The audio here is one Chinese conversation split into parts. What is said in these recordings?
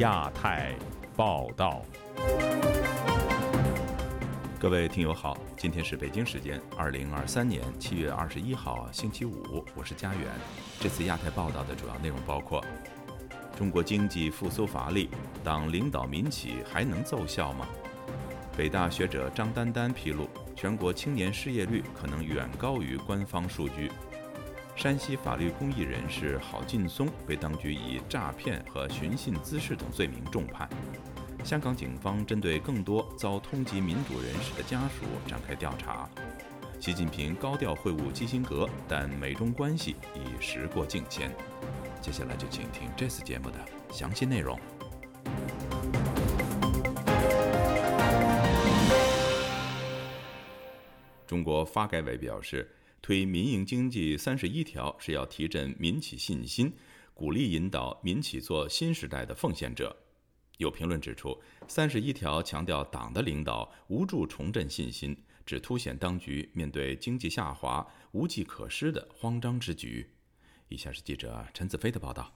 亚太报道。各位听友好，今天是北京时间二零二三年七月二十一号星期五，我是佳远。这次亚太报道的主要内容包括：中国经济复苏乏力，党领导民企还能奏效吗？北大学者张丹丹披露，全国青年失业率可能远高于官方数据。山西法律公益人士郝劲松被当局以诈骗和寻衅滋事等罪名重判。香港警方针对更多遭通缉民主人士的家属展开调查。习近平高调会晤基辛格，但美中关系已时过境迁。接下来就请听这次节目的详细内容。中国发改委表示，推民营经济三十一条是要提振民企信心，鼓励引导民企做新时代的奉献者。有评论指出，三十一条强调党的领导无助重振信心，只凸显当局面对经济下滑无计可施的慌张之举。以下是记者陈子飞的报道。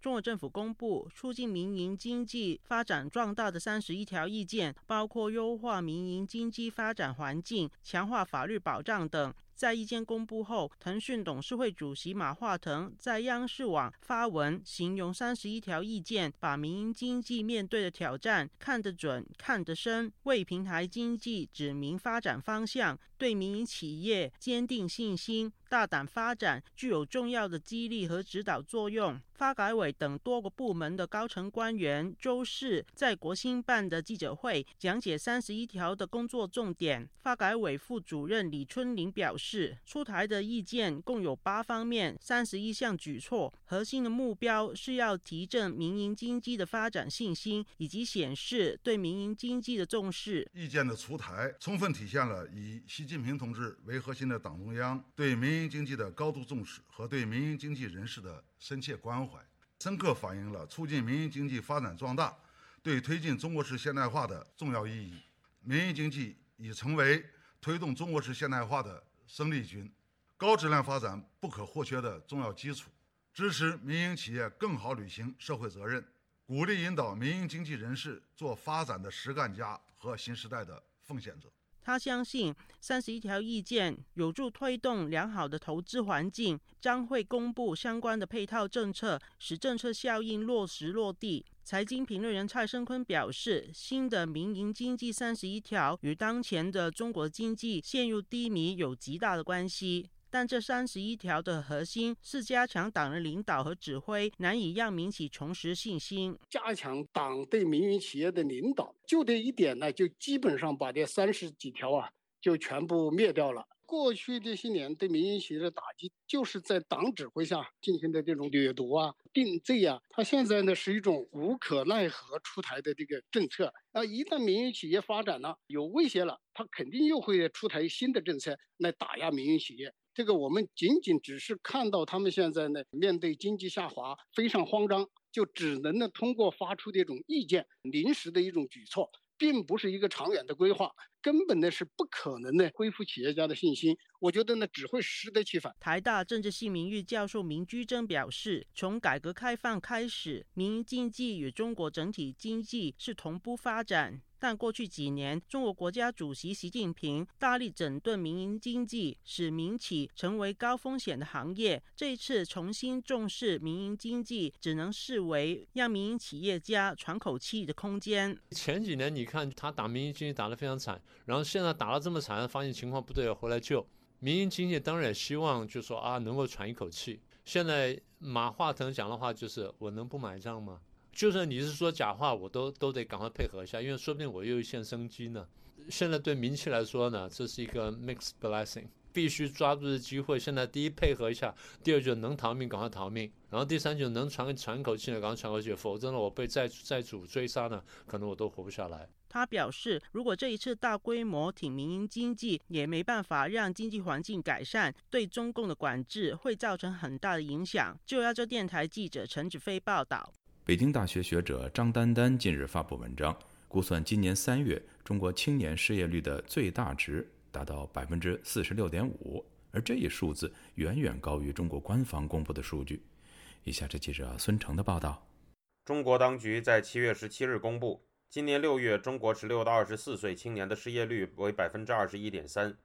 中国政府公布促进民营经济发展壮大的三十一条意见，包括优化民营经济发展环境、强化法律保障等。在意见公布后，腾讯董事会主席马化腾在央视网发文，形容三十一条意见把民营经济面对的挑战看得准、看得深，为平台经济指明发展方向，对民营企业坚定信心。大胆发展具有重要的激励和指导作用。发改委等多个部门的高层官员周四在国新办的记者会讲解三十一条的工作重点。发改委副主任李春林表示，出台的意见共有八方面、三十一项举措，核心的目标是要提振民营经济的发展信心，以及显示对民营经济的重视。意见的出台，充分体现了以习近平同志为核心的党中央对民民营经济的高度重视和对民营经济人士的深切关怀，深刻反映了促进民营经济发展壮大对推进中国式现代化的重要意义。民营经济已成为推动中国式现代化的生力军，高质量发展不可或缺的重要基础。支持民营企业更好履行社会责任，鼓励引导民营经济人士做发展的实干家和新时代的奉献者。他相信三十一条意见有助推动良好的投资环境，将会公布相关的配套政策，使政策效应落实落地。财经评论员蔡生坤表示，新的民营经济三十一条与当前的中国经济陷入低迷有极大的关系。但这三十一条的核心是加强党的领导和指挥，难以让民企重拾信心。加强党对民营企业的领导，就这一点呢，就基本上把这三十几条啊，就全部灭掉了。过去这些年对民营企业的打击，就是在党指挥下进行的这种掠夺啊、定罪啊。他现在呢是一种无可奈何出台的这个政策啊。一旦民营企业发展了有威胁了，他肯定又会出台新的政策来打压民营企业。这个我们仅仅只是看到他们现在呢，面对经济下滑非常慌张，就只能呢通过发出这种意见，临时的一种举措，并不是一个长远的规划，根本呢是不可能呢恢复企业家的信心。我觉得呢只会适得其反。台大政治系名誉教授明居正表示，从改革开放开始，民营经济与中国整体经济是同步发展。但过去几年，中国国家主席习近平大力整顿民营经济，使民企成为高风险的行业。这一次重新重视民营经济，只能视为让民营企业家喘口气的空间。前几年你看他打民营经济打得非常惨，然后现在打了这么惨，发现情况不对，回来救民营经济。当然也希望就说啊，能够喘一口气。现在马化腾讲的话就是：我能不买账吗？就算你是说假话，我都都得赶快配合一下，因为说不定我又一线生机呢。现在对民企来说呢，这是一个 mixed blessing，必须抓住这机会。现在第一配合一下，第二就能逃命赶快逃命，然后第三就能喘喘口气呢赶快喘口气，否则呢我被债债主追杀呢，可能我都活不下来。他表示，如果这一次大规模挺民营经济，也没办法让经济环境改善，对中共的管制会造成很大的影响。就要这电台记者陈子飞报道。北京大学学者张丹丹近日发布文章，估算今年三月中国青年失业率的最大值达到百分之四十六点五，而这一数字远远高于中国官方公布的数据。以下是记者孙成的报道。中国当局在七月十七日公布，今年六月中国十六到二十四岁青年的失业率为百分之二十一点三。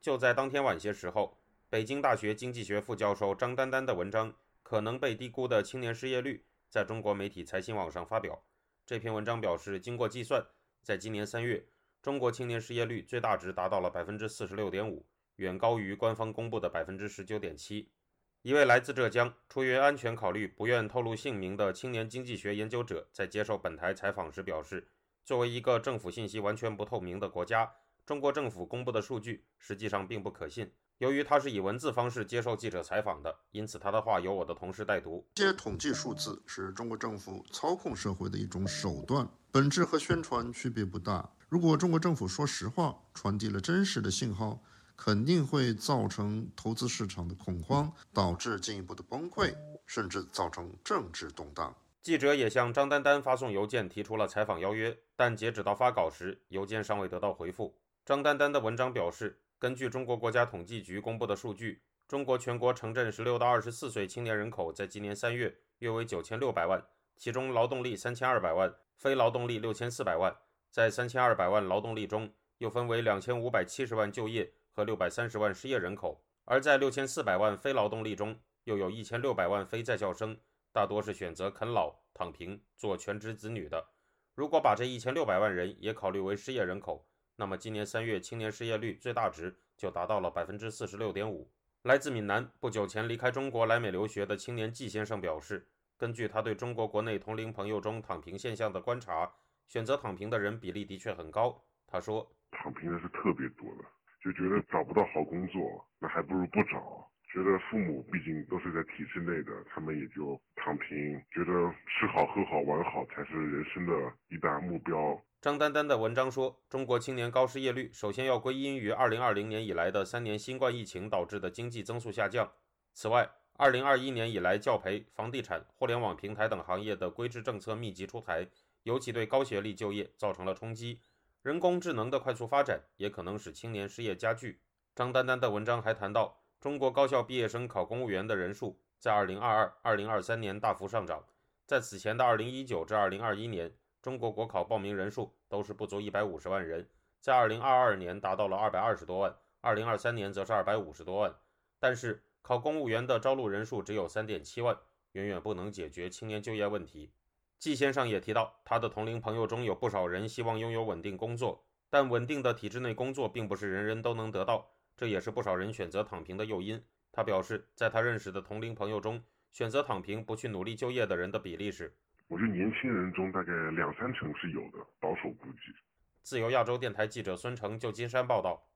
就在当天晚些时候，北京大学经济学副教授张丹丹的文章《可能被低估的青年失业率》在中国媒体财新网上发表。这篇文章表示，经过计算，在今年三月，中国青年失业率最大值达到了百分之四十六点五，远高于官方公布的百分之十九点七。一位来自浙江、出于安全考虑不愿透露姓名的青年经济学研究者在接受本台采访时表示：“作为一个政府信息完全不透明的国家，中国政府公布的数据实际上并不可信。由于他是以文字方式接受记者采访的，因此他的话由我的同事代读。这些统计数字是中国政府操控社会的一种手段，本质和宣传区别不大。如果中国政府说实话，传递了真实的信号。”肯定会造成投资市场的恐慌，导致进一步的崩溃，甚至造成政治动荡。记者也向张丹丹发送邮件提出了采访邀约，但截止到发稿时，邮件尚未得到回复。张丹丹的文章表示，根据中国国家统计局公布的数据，中国全国城镇十六到二十四岁青年人口在今年三月约为九千六百万，其中劳动力三千二百万，非劳动力六千四百万。在三千二百万劳动力中，又分为两千五百七十万就业。和六百三十万失业人口，而在六千四百万非劳动力中，又有一千六百万非在校生，大多是选择啃老、躺平、做全职子女的。如果把这一千六百万人也考虑为失业人口，那么今年三月青年失业率最大值就达到了百分之四十六点五。来自闽南、不久前离开中国来美留学的青年季先生表示，根据他对中国国内同龄朋友中躺平现象的观察，选择躺平的人比例的确很高。他说：“躺平的是特别多的。”就觉得找不到好工作，那还不如不找。觉得父母毕竟都是在体制内的，他们也就躺平。觉得吃好喝好玩好才是人生的一大目标。张丹丹的文章说，中国青年高失业率首先要归因于2020年以来的三年新冠疫情导致的经济增速下降。此外，2021年以来教培、房地产、互联网平台等行业的规制政策密集出台，尤其对高学历就业造成了冲击。人工智能的快速发展也可能使青年失业加剧。张丹丹的文章还谈到，中国高校毕业生考公务员的人数在2022、2023年大幅上涨，在此前的2019至2021年，中国国考报名人数都是不足150万人，在2022年达到了220多万，2023年则是250多万。但是，考公务员的招录人数只有3.7万，远远不能解决青年就业问题。季先生也提到，他的同龄朋友中有不少人希望拥有稳定工作，但稳定的体制内工作并不是人人都能得到，这也是不少人选择躺平的诱因。他表示，在他认识的同龄朋友中，选择躺平不去努力就业的人的比例是，我觉得年轻人中大概两三成是有的，保守估计。自由亚洲电台记者孙成，旧金山报道。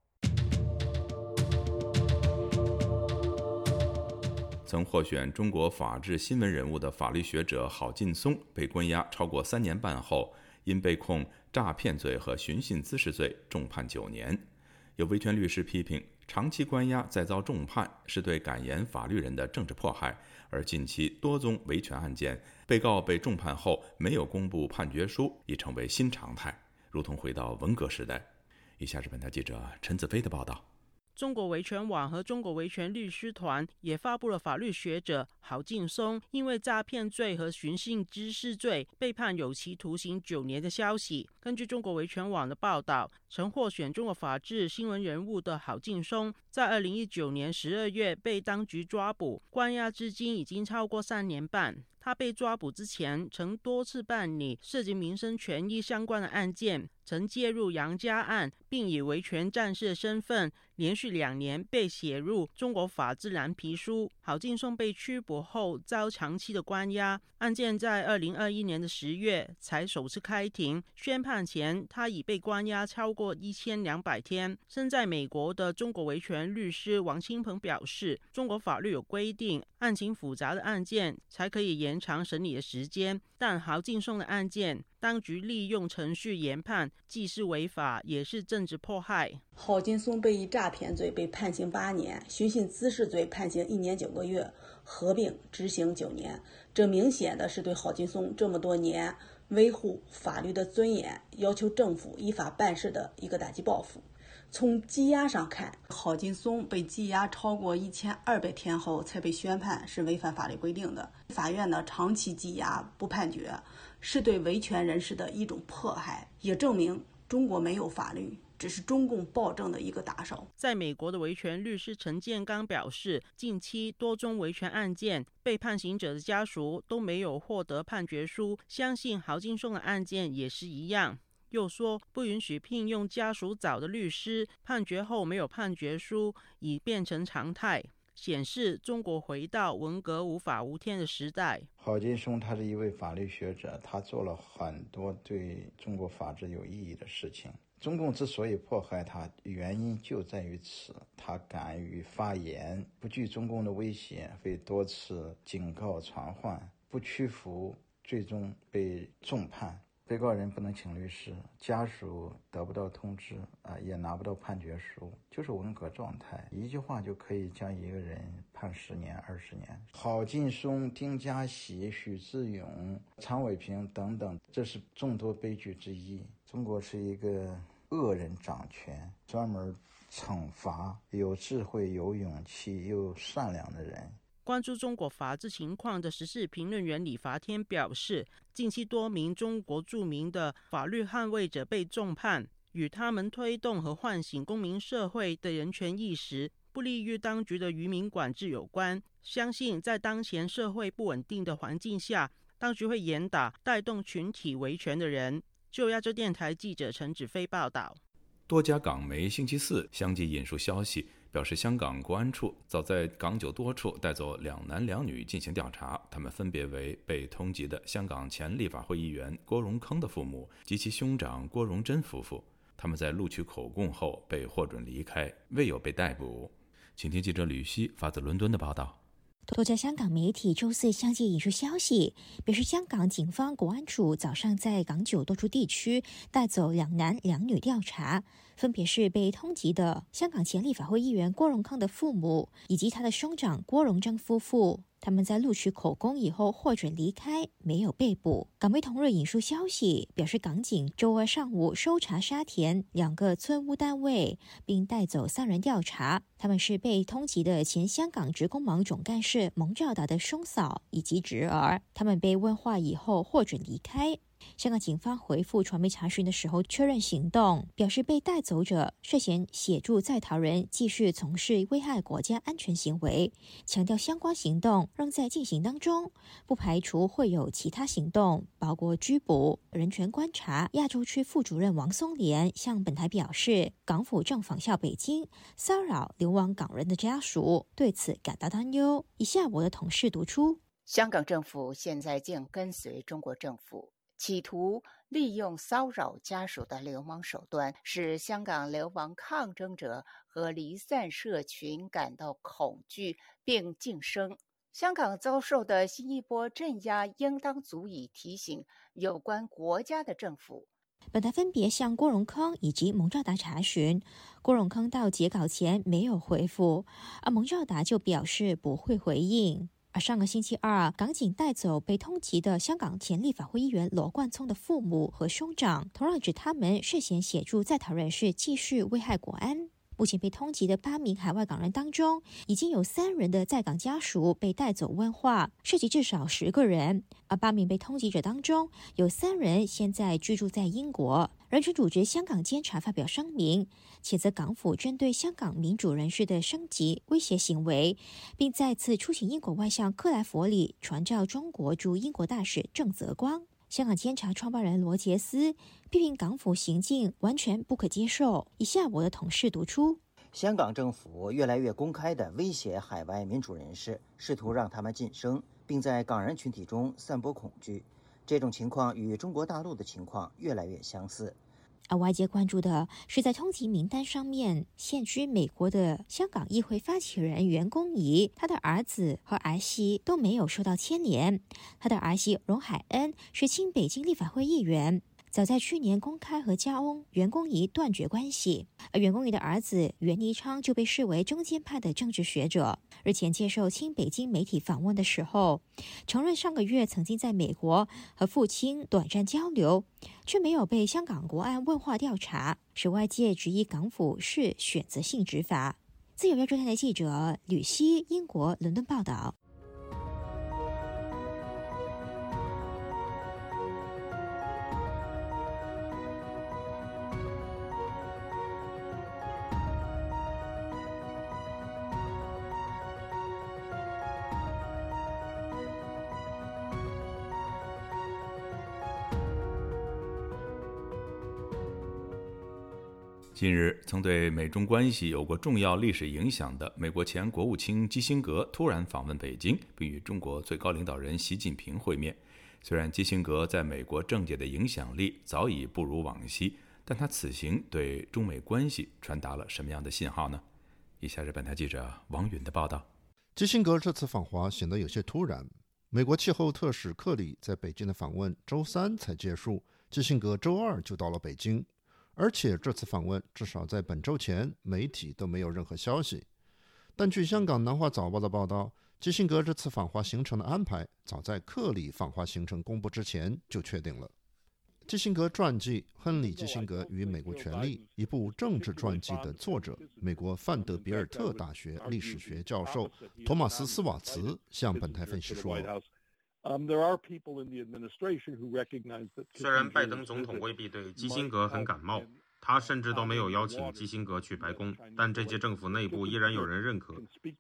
曾获选中国法治新闻人物的法律学者郝劲松被关押超过三年半后，因被控诈骗罪和寻衅滋事罪，重判九年。有维权律师批评，长期关押再遭重判是对敢言法律人的政治迫害。而近期多宗维权案件，被告被重判后没有公布判决书，已成为新常态，如同回到文革时代。以下是本台记者陈子飞的报道。中国维权网和中国维权律师团也发布了法律学者郝劲松因为诈骗罪和寻衅滋事罪被判有期徒刑九年的消息。根据中国维权网的报道，曾获选中国法治新闻人物的郝劲松，在二零一九年十二月被当局抓捕，关押至今已经超过三年半。他被抓捕之前，曾多次办理涉及民生权益相关的案件，曾介入杨家案，并以维权战士的身份，连续两年被写入中国法治蓝皮书。郝劲松被拘捕后遭长期的关押，案件在二零二一年的十月才首次开庭。宣判前，他已被关押超过一千两百天。身在美国的中国维权律师王清鹏表示，中国法律有规定，案情复杂的案件才可以延。延长审理的时间，但郝劲松的案件，当局利用程序研判，既是违法，也是政治迫害。郝劲松被以诈骗罪被判刑八年，寻衅滋事罪判刑一年九个月，合并执行九年。这明显的是对郝劲松这么多年维护法律的尊严、要求政府依法办事的一个打击报复。从羁押上看，郝劲松被羁押超过一千二百天后才被宣判，是违反法律规定的。法院呢长期羁押不判决，是对维权人士的一种迫害，也证明中国没有法律。只是中共暴政的一个打手。在美国的维权律师陈建刚表示，近期多宗维权案件，被判刑者的家属都没有获得判决书，相信郝金松的案件也是一样。又说不允许聘用家属找的律师，判决后没有判决书已变成常态，显示中国回到文革无法无天的时代。郝金松他是一位法律学者，他做了很多对中国法治有意义的事情。中共之所以迫害他，原因就在于此。他敢于发言，不惧中共的威胁，被多次警告传唤，不屈服，最终被重判。被告人不能请律师，家属得不到通知，啊，也拿不到判决书，就是文革状态。一句话就可以将一个人判十年、二十年。郝劲松、丁家喜、许志勇、常伟平等等，这是众多悲剧之一。中国是一个恶人掌权，专门惩罚有智慧、有勇气又善良的人。关注中国法治情况的时事评论员李伐天表示，近期多名中国著名的法律捍卫者被重判，与他们推动和唤醒公民社会的人权意识，不利于当局的渔民管制有关。相信在当前社会不稳定的环境下，当局会严打带动群体维权的人。就亚洲电台记者陈子飞报道。多家港媒星期四相继引述消息。表示，香港国安处早在港九多处带走两男两女进行调查，他们分别为被通缉的香港前立法会议员郭荣铿的父母及其兄长郭荣贞夫妇。他们在录取口供后被获准离开，未有被逮捕。请听记者吕希发自伦敦的报道。多家香港媒体周四相继引述消息，表示香港警方国安处早上在港九多处地区带走两男两女调查。分别是被通缉的香港前立法会议员郭荣康的父母，以及他的兄长郭荣章夫妇。他们在录取口供以后获准离开，没有被捕。港媒同日引述消息表示，港警周二上午搜查沙田两个村屋单位，并带走三人调查。他们是被通缉的前香港职工盟总干事蒙兆达的兄嫂以及侄儿。他们被问话以后获准离开。香港警方回复传媒查询的时候，确认行动，表示被带走者涉嫌协助在逃人继续从事危害国家安全行为，强调相关行动仍在进行当中，不排除会有其他行动，包括拘捕。人权观察亚洲区副主任王松莲向本台表示，港府正仿效北京骚扰流亡港人的家属，对此感到担忧。以下我的同事读出：香港政府现在竟跟随中国政府。企图利用骚扰家属的流氓手段，使香港流亡抗争者和离散社群感到恐惧并晋升。香港遭受的新一波镇压，应当足以提醒有关国家的政府。本台分别向郭荣康以及蒙兆达查询，郭荣康到截稿前没有回复，而蒙兆达就表示不会回应。而上个星期二，港警带走被通缉的香港前立法会议员罗冠聪的父母和兄长，同样指他们涉嫌协助在逃人士继续危害国安。目前被通缉的八名海外港人当中，已经有三人的在港家属被带走问话，涉及至少十个人。而八名被通缉者当中，有三人现在居住在英国。人权组织香港监察发表声明，谴责港府针对香港民主人士的升级威胁行为，并再次出请英国外相克莱弗里传召中国驻英国大使郑泽光。香港监察创办人罗杰斯批评港府行径完全不可接受。以下我的同事读出：香港政府越来越公开地威胁海外民主人士，试图让他们晋升，并在港人群体中散播恐惧。这种情况与中国大陆的情况越来越相似。而外界关注的是，在通缉名单上面现居美国的香港议会发起人袁公仪，他的儿子和儿媳都没有受到牵连。他的儿媳荣海恩是亲北京立法会议员。早在去年公开和家翁袁公仪断绝关系，而袁公仪的儿子袁尼昌就被视为中间派的政治学者。日前接受亲北京媒体访问的时候，承认上个月曾经在美国和父亲短暂交流，却没有被香港国安问话调查，使外界质疑港府是选择性执法。自由亚洲电台记者吕希，英国伦敦报道。近日，曾对美中关系有过重要历史影响的美国前国务卿基辛格突然访问北京，并与中国最高领导人习近平会面。虽然基辛格在美国政界的影响力早已不如往昔，但他此行对中美关系传达了什么样的信号呢？以下是本台记者王允的报道。基辛格这次访华显得有些突然。美国气候特使克里在北京的访问周三才结束，基辛格周二就到了北京。而且这次访问至少在本周前，媒体都没有任何消息。但据香港南华早报的报道，基辛格这次访华行程的安排，早在克里访华行程公布之前就确定了。基辛格传记《亨利·基辛格与美国权力》一部政治传记的作者，美国范德比尔特大学历史学教授托马斯·斯瓦茨向本台分析说。虽然拜登总统未必对基辛格很感冒，他甚至都没有邀请基辛格去白宫，但这届政府内部依然有人认可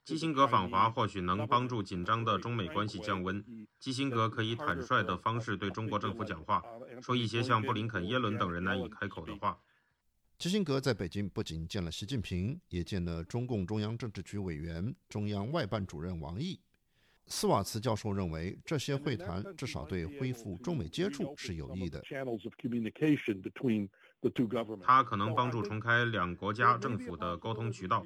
基辛格访华，或许能帮助紧张的中美关系降温。基辛格可以坦率的方式对中国政府讲话，说一些像布林肯、耶伦等人难以开口的话。基辛格在北京不仅见了习近平，也见了中共中央政治局委员、中央外办主任王毅。斯瓦茨教授认为，这些会谈至少对恢复中美接触是有益的。他可能帮助重开两国家政府的沟通渠道。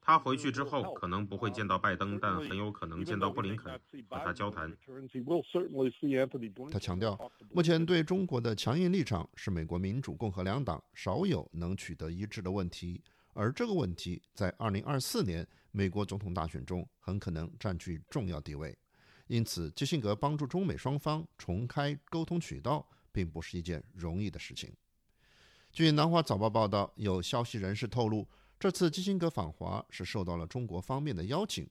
他回去之后可能不会见到拜登，但很有可能见到布林肯和他交谈。他强调，目前对中国的强硬立场是美国民主共和两党少有能取得一致的问题，而这个问题在2024年。美国总统大选中很可能占据重要地位，因此基辛格帮助中美双方重开沟通渠道，并不是一件容易的事情。据南华早报报道，有消息人士透露，这次基辛格访华是受到了中国方面的邀请。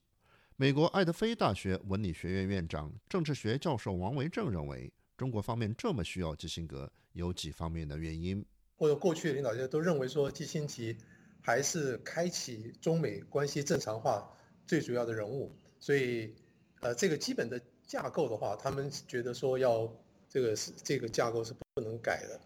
美国爱德菲大学文理学院院长、政治学教授王维正认为，中国方面这么需要基辛格，有几方面的原因。或者过去的领导人都认为说基辛格。还是开启中美关系正常化最主要的人物，所以，呃，这个基本的架构的话，他们觉得说要这个是这个架构是不能改的。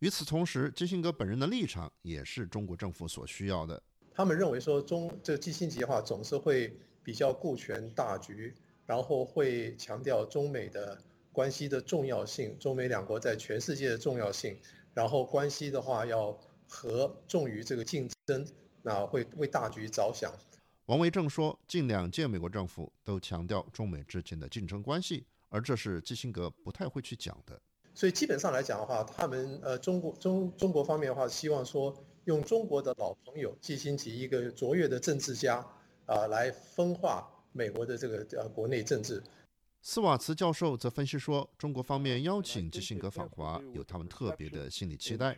与此同时，基辛格本人的立场也是中国政府所需要的。他们认为说中这基辛格的话总是会比较顾全大局，然后会强调中美的关系的重要性，中美两国在全世界的重要性，然后关系的话要。和重于这个竞争，那会为大局着想。王维正说，近两届美国政府都强调中美之间的竞争关系，而这是基辛格不太会去讲的。所以基本上来讲的话，他们呃中国中中国方面的话，希望说用中国的老朋友基辛格一个卓越的政治家啊，来分化美国的这个呃国内政治。斯瓦茨教授则分析说，中国方面邀请基辛格访华，有他们特别的心理期待。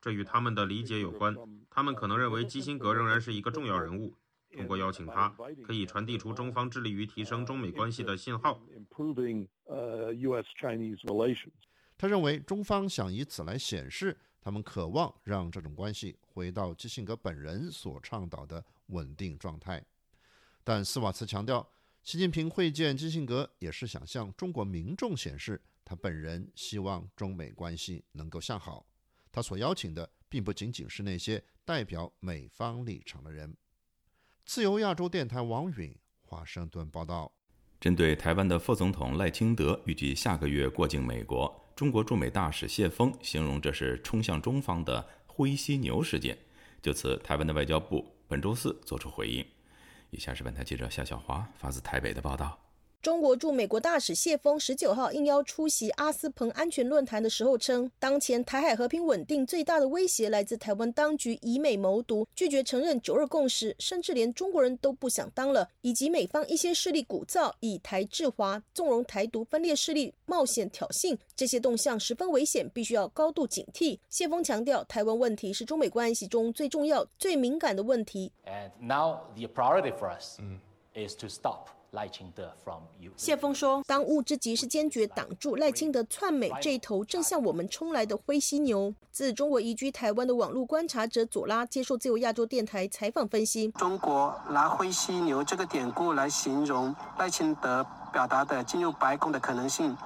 这与他们的理解有关。他们可能认为基辛格仍然是一个重要人物，通过邀请他，可以传递出中方致力于提升中美关系的信号。他认为中方想以此来显示他们渴望让这种关系回到基辛格本人所倡导的稳定状态。但斯瓦茨强调，习近平会见基辛格也是想向中国民众显示。他本人希望中美关系能够向好，他所邀请的并不仅仅是那些代表美方立场的人。自由亚洲电台王允华盛顿报道：针对台湾的副总统赖清德预计下个月过境美国，中国驻美大使谢锋形容这是冲向中方的灰犀牛事件。就此，台湾的外交部本周四作出回应。以下是本台记者夏小华发自台北的报道。中国驻美国大使谢峰十九号应邀出席阿斯彭安全论坛的时候称，当前台海和平稳定最大的威胁来自台湾当局以美谋独，拒绝承认九二共识，甚至连中国人都不想当了，以及美方一些势力鼓噪以台制华，纵容台独分裂势力冒险挑衅，这些动向十分危险，必须要高度警惕。谢峰强调，台湾问题是中美关系中最重要、最敏感的问题。And now the priority for us is to stop. 赖清德 from you。谢峰说，当务之急是坚决挡住赖清德窜美这一头正向我们冲来的灰犀牛。自中国移居台湾的网络观察者左拉接受自由亚洲电台采访分析，中国拿灰犀牛这个典故来形容赖清德表达的进入白宫的可能性，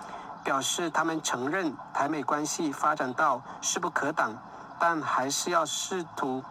表示他们承认台美关系发展到势不可挡，但还是要试图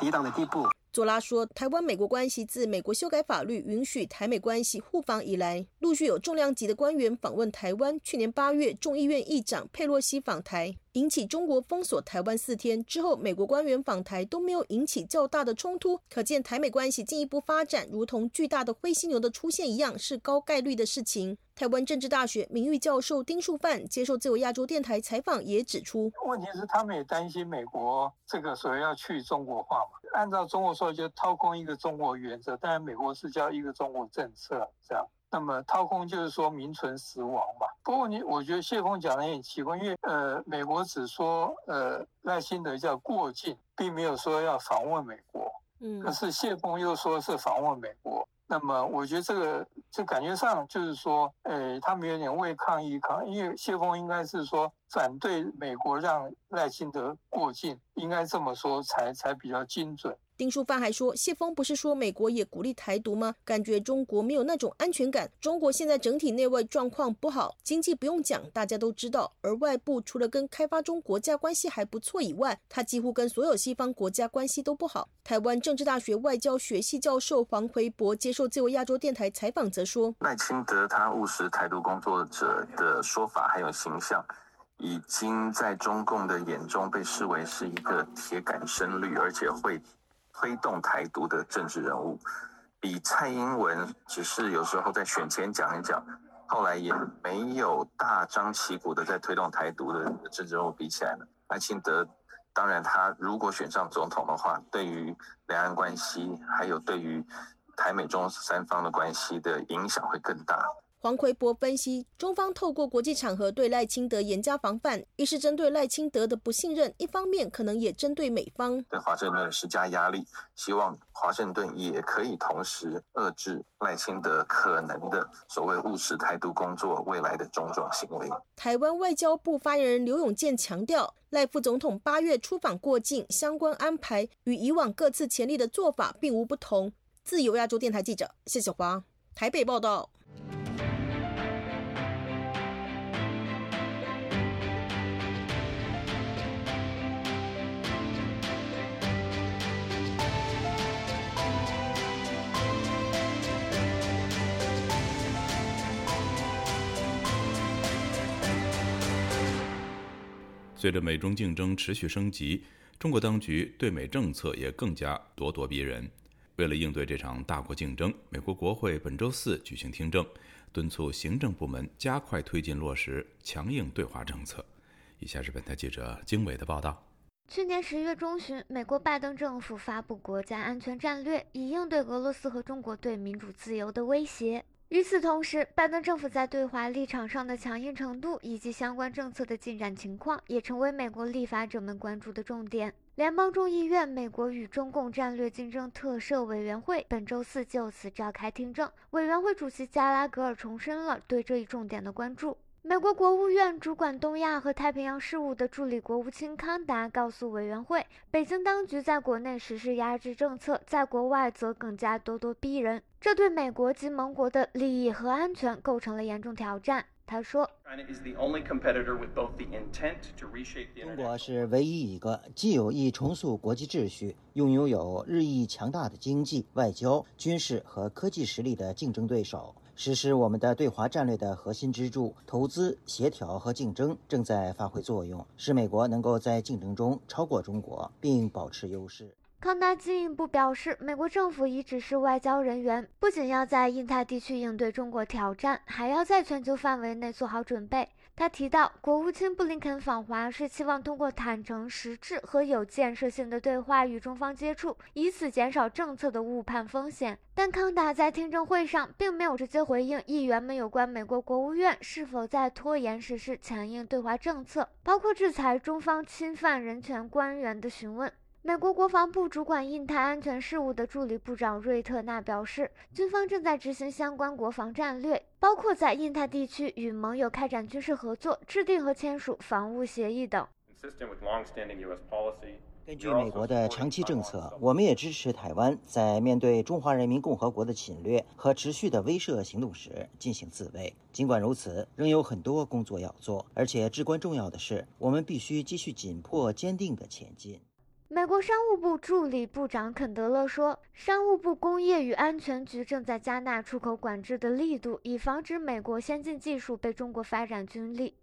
抵挡的地步。佐拉说，台湾美国关系自美国修改法律允许台美关系互访以来，陆续有重量级的官员访问台湾。去年八月，众议院议长佩洛西访台。引起中国封锁台湾四天之后，美国官员访台都没有引起较大的冲突，可见台美关系进一步发展，如同巨大的灰犀牛的出现一样，是高概率的事情。台湾政治大学名誉教授丁树范接受自由亚洲电台采访也指出，问题是他们也担心美国这个所谓要去中国化嘛？按照中国说，就掏空一个中国原则，当然美国是叫一个中国政策这样。那么掏空就是说名存实亡吧。不过你我觉得谢峰讲的也很奇怪，因为呃美国只说呃赖清德叫过境，并没有说要访问美国。嗯，可是谢峰又说是访问美国。那么我觉得这个就感觉上就是说，呃他们有点为抗议抗，因为谢峰应该是说反对美国让赖清德过境，应该这么说才才比较精准。丁书范还说，谢峰不是说美国也鼓励台独吗？感觉中国没有那种安全感。中国现在整体内外状况不好，经济不用讲，大家都知道。而外部除了跟开发中国家关系还不错以外，他几乎跟所有西方国家关系都不好。台湾政治大学外交学系教授黄奎博接受自由亚洲电台采访则说，赖清德他务实台独工作者的说法还有形象，已经在中共的眼中被视为是一个铁杆深绿，而且会。推动台独的政治人物，比蔡英文只是有时候在选前讲一讲，后来也没有大张旗鼓的在推动台独的政治人物比起来呢。赖清德，当然他如果选上总统的话，对于两岸关系，还有对于台美中三方的关系的影响会更大。黄奎博分析，中方透过国际场合对赖清德严加防范，一是针对赖清德的不信任，一方面可能也针对美方对华盛顿施加压力，希望华盛顿也可以同时遏制赖清德可能的所谓务实台独工作未来的种种行为。台湾外交部发言人刘永健强调，赖副总统八月出访过境相关安排与以往各次前例的做法并无不同。自由亚洲电台记者谢小华台北报道。随着美中竞争持续升级，中国当局对美政策也更加咄咄逼人。为了应对这场大国竞争，美国国会本周四举行听证，敦促行政部门加快推进落实强硬对华政策。以下是本台记者经纬的报道：去年十一月中旬，美国拜登政府发布国家安全战略，以应对俄罗斯和中国对民主自由的威胁。与此同时，拜登政府在对华立场上的强硬程度以及相关政策的进展情况，也成为美国立法者们关注的重点。联邦众议院美国与中共战略竞争特设委员会本周四就此召开听证，委员会主席加拉格尔重申了对这一重点的关注。美国国务院主管东亚和太平洋事务的助理国务卿康达告诉委员会，北京当局在国内实施压制政策，在国外则更加咄咄逼人，这对美国及盟国的利益和安全构成了严重挑战。他说：“中国是唯一一个既有意重塑国际秩序，又拥有有日益强大的经济、外交、军事和科技实力的竞争对手。”实施我们的对华战略的核心支柱——投资、协调和竞争，正在发挥作用，使美国能够在竞争中超过中国，并保持优势。康达进一步表示，美国政府已指示外交人员，不仅要在印太地区应对中国挑战，还要在全球范围内做好准备。他提到，国务卿布林肯访华是期望通过坦诚、实质和有建设性的对话与中方接触，以此减少政策的误判风险。但康达在听证会上并没有直接回应议员们有关美国国务院是否在拖延实施强硬对华政策，包括制裁中方侵犯人权官员的询问。美国国防部主管印太安全事务的助理部长瑞特纳表示，军方正在执行相关国防战略，包括在印太地区与盟友开展军事合作、制定和签署防务协议等。根据美国的长期政策，我们也支持台湾在面对中华人民共和国的侵略和持续的威慑行动时进行自卫。尽管如此，仍有很多工作要做，而且至关重要的是，我们必须继续紧迫、坚定地前进。美国商务部助理部长肯德勒说：“商务部工业与安全局正在加大出口管制的力度，以防止美国先进技术被中国发展军力。”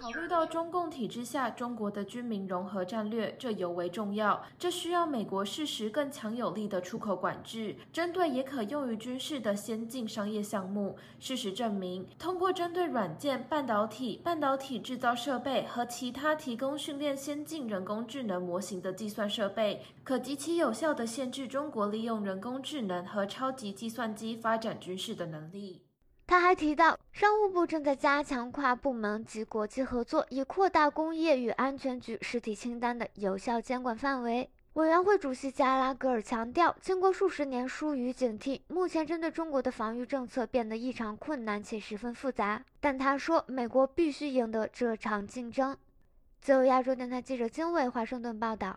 考虑到中共体制下中国的军民融合战略，这尤为重要。这需要美国适时更强有力的出口管制，针对也可用于军事的先进商业项目。事实证明，通过针对软件、半导体、半导体制造设备和其他提供训练先进人工智能模型的计算设备，可极其有效地限制中国利用人工智能和超级计算机发展军事的能力。他还提到，商务部正在加强跨部门及国际合作，以扩大工业与安全局实体清单的有效监管范围。委员会主席加拉格尔强调，经过数十年疏于警惕，目前针对中国的防御政策变得异常困难且十分复杂。但他说，美国必须赢得这场竞争。自由亚洲电台记者金卫华盛顿报道。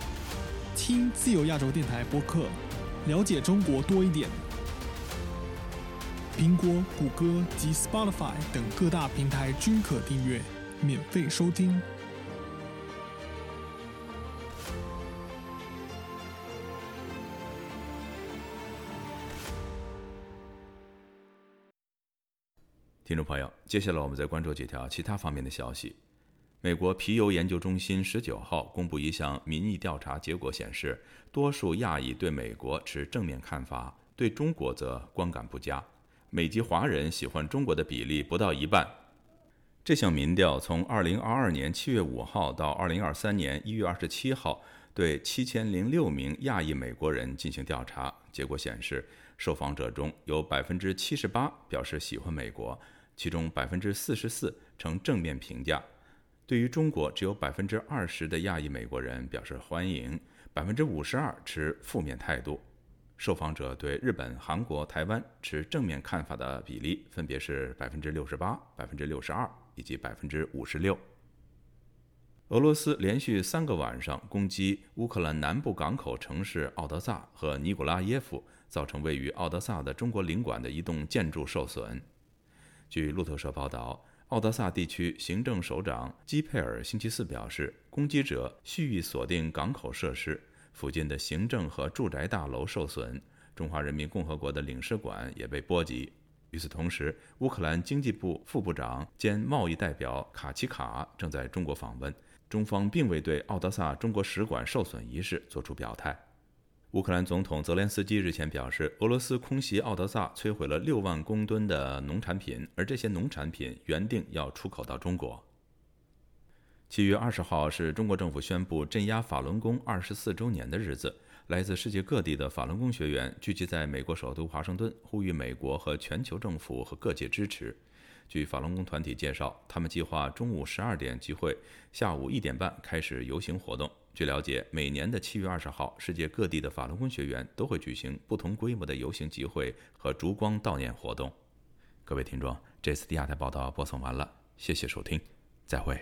听自由亚洲电台播客，了解中国多一点。苹果、谷歌及 Spotify 等各大平台均可订阅，免费收听。听众朋友，接下来我们再关注几条其他方面的消息。美国皮尤研究中心十九号公布一项民意调查结果，显示多数亚裔对美国持正面看法，对中国则观感不佳。美籍华人喜欢中国的比例不到一半。这项民调从2022年7月5号到2023年1月27号，对7006名亚裔美国人进行调查。结果显示，受访者中有78%表示喜欢美国，其中44%呈正面评价。对于中国，只有百分之二十的亚裔美国人表示欢迎，百分之五十二持负面态度。受访者对日本、韩国、台湾持正面看法的比例分别是百分之六十八、百分之六十二以及百分之五十六。俄罗斯连续三个晚上攻击乌克兰南部港口城市奥德萨和尼古拉耶夫，造成位于奥德萨的中国领馆的一栋建筑受损。据路透社报道。奥德萨地区行政首长基佩尔星期四表示，攻击者蓄意锁定港口设施，附近的行政和住宅大楼受损。中华人民共和国的领事馆也被波及。与此同时，乌克兰经济部副部长兼贸易代表卡奇卡正在中国访问，中方并未对奥德萨中国使馆受损一事作出表态。乌克兰总统泽连斯基日前表示，俄罗斯空袭奥德萨，摧毁了六万公吨的农产品，而这些农产品原定要出口到中国。七月二十号是中国政府宣布镇压法轮功二十四周年的日子，来自世界各地的法轮功学员聚集在美国首都华盛顿，呼吁美国和全球政府和各界支持。据法轮功团体介绍，他们计划中午十二点集会，下午一点半开始游行活动。据了解，每年的七月二十号，世界各地的法轮功学员都会举行不同规模的游行集会和烛光悼念活动。各位听众，这次第二台报道播送完了，谢谢收听，再会。